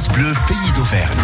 France Bleu, pays d'Auvergne.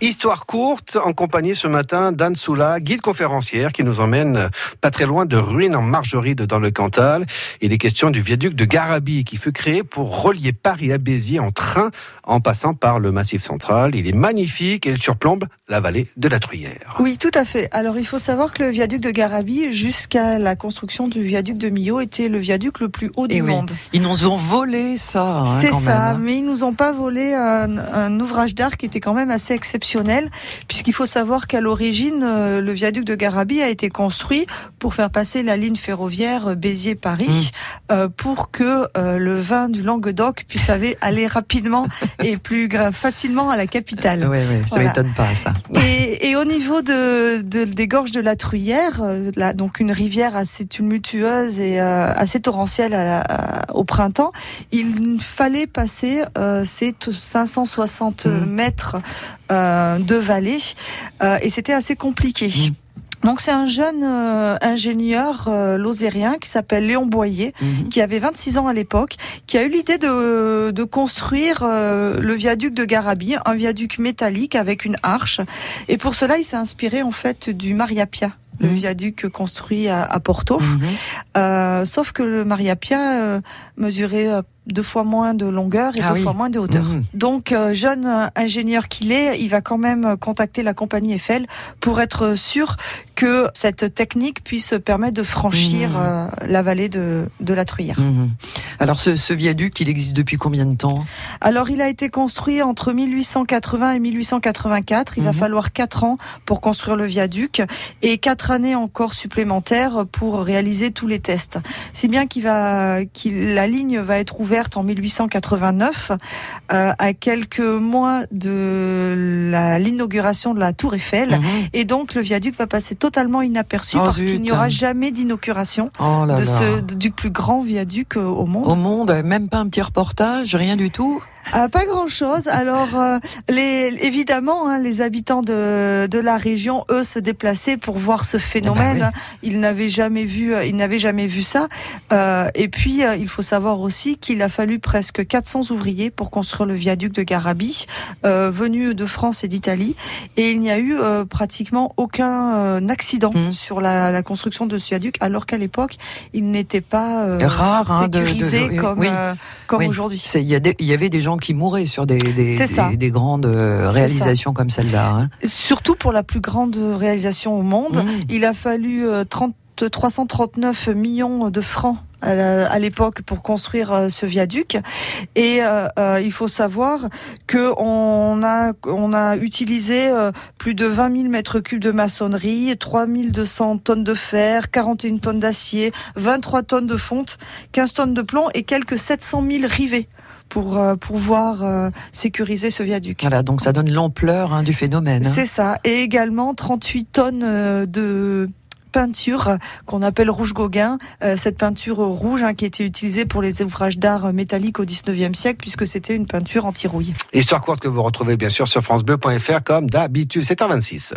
Histoire courte en compagnie ce matin d'Anne Soula, guide conférencière qui nous emmène pas très loin de Ruines en Margeride dans le Cantal. Il est question du viaduc de Garabi qui fut créé pour relier Paris à Béziers en train en passant par le Massif central. Il est magnifique et il surplombe la vallée de la Truyère. Oui, tout à fait. Alors il faut savoir que le viaduc de Garabi, jusqu'à la construction du viaduc de Millau, était le viaduc le plus haut du Eh oui. monde. Ils nous ont volé ça. hein, C'est ça, même. mais ils nous ont pas volé un, un ouvrage d'art qui était quand même assez exceptionnel, puisqu'il faut savoir qu'à l'origine, euh, le viaduc de Garabi a été construit pour faire passer la ligne ferroviaire euh, Béziers-Paris, euh, pour que euh, le vin du Languedoc puisse aller, rapidement et plus facilement à la capitale. Ouais, ouais, ça Voilà. m'étonne pas ça. Et, et au niveau de, de- des gorges de la Truyère, là, donc une rivière assez tumultueuse et euh, assez torrentielle à la- à- au printemps, il fallait passer ces t- 560 Mhm. mètres euh, de vallée euh, et c'était assez compliqué. Mhm. Donc c'est un jeune euh, ingénieur euh, lozérien qui s'appelle Léon Boyer Mhm. qui avait 26 ans à l'époque, qui a eu l'idée de, de construire euh, le viaduc de Garabi, un viaduc métallique avec une arche. Et pour cela, il s'est inspiré en fait du Maria Pia, le Mhm. viaduc construit à, à Porto. Mhm. Euh, sauf que le Maria Pia euh, mesurait euh, deux fois moins de longueur et Ah deux oui. fois moins de hauteur. Mhm. Donc, euh, jeune euh, ingénieur qu'il est, il va quand même contacter la compagnie Eiffel pour être sûr que cette technique puisse permettre de franchir la vallée de, de la Truyère. Alors ce, ce viaduc, il existe depuis combien de temps? Alors, il a été construit entre 1880 et 1884. Il va Mhm. falloir quatre ans pour construire le viaduc et quatre années encore supplémentaires pour réaliser tous les tests. Si bien qu'il va, qu'il, la ligne va être ouverte en 1889, euh, à quelques mois de la, l'inauguration de la Tour Eiffel. Mhm. Et donc, le viaduc va passer totalement inaperçu Oh, parce zut. qu'il n'y aura jamais d'inauguration Oh là de là. ce, du plus grand viaduc euh, au monde. Au monde, même pas un petit reportage, rien du tout. Ah, pas grand chose. Alors, euh, les, évidemment, hein, les habitants de, de la région, eux, se déplaçaient pour voir ce phénomène. Ah bah Ils n'avaient jamais vu, euh, ils n'avaient jamais vu ça. Euh, et puis, euh, il faut savoir aussi qu'il a fallu presque 400 ouvriers pour construire le viaduc de Garabi, euh, venus de France et d'Italie. Et il n'y a eu euh, pratiquement aucun euh, accident Mhm. sur la, la construction de ce viaduc, alors qu'à l'époque, il n'était pas euh, Rare hein, de- sécurisé de- comme, oui. euh, comme Oui. aujourd'hui. Y, il y avait des gens qui mouraient sur des, des, des, des grandes euh, réalisations comme celle-là. hein. surtout pour la plus grande réalisation au monde. Mhm. Il a fallu euh, 30, 339 millions de francs à l'époque pour construire euh, ce viaduc et euh, euh, il faut savoir que on a on a utilisé euh, plus de 20 000 mètres cubes de maçonnerie 3200 tonnes de fer 41 tonnes d'acier 23 tonnes de fonte 15 tonnes de plomb et quelques 700 000 rivets pour euh, pouvoir euh, sécuriser ce viaduc. Voilà, donc ça donne l'ampleur hein, du phénomène. hein. C'est ça. Et également 38 tonnes euh, de peinture qu'on appelle rouge Gauguin, Euh, cette peinture rouge hein, qui était utilisée pour les ouvrages d'art métalliques au 19e siècle puisque c'était une peinture anti-rouille. Histoire courte que vous retrouvez bien sûr sur francebleu.fr comme d'habitude. C'est en 26.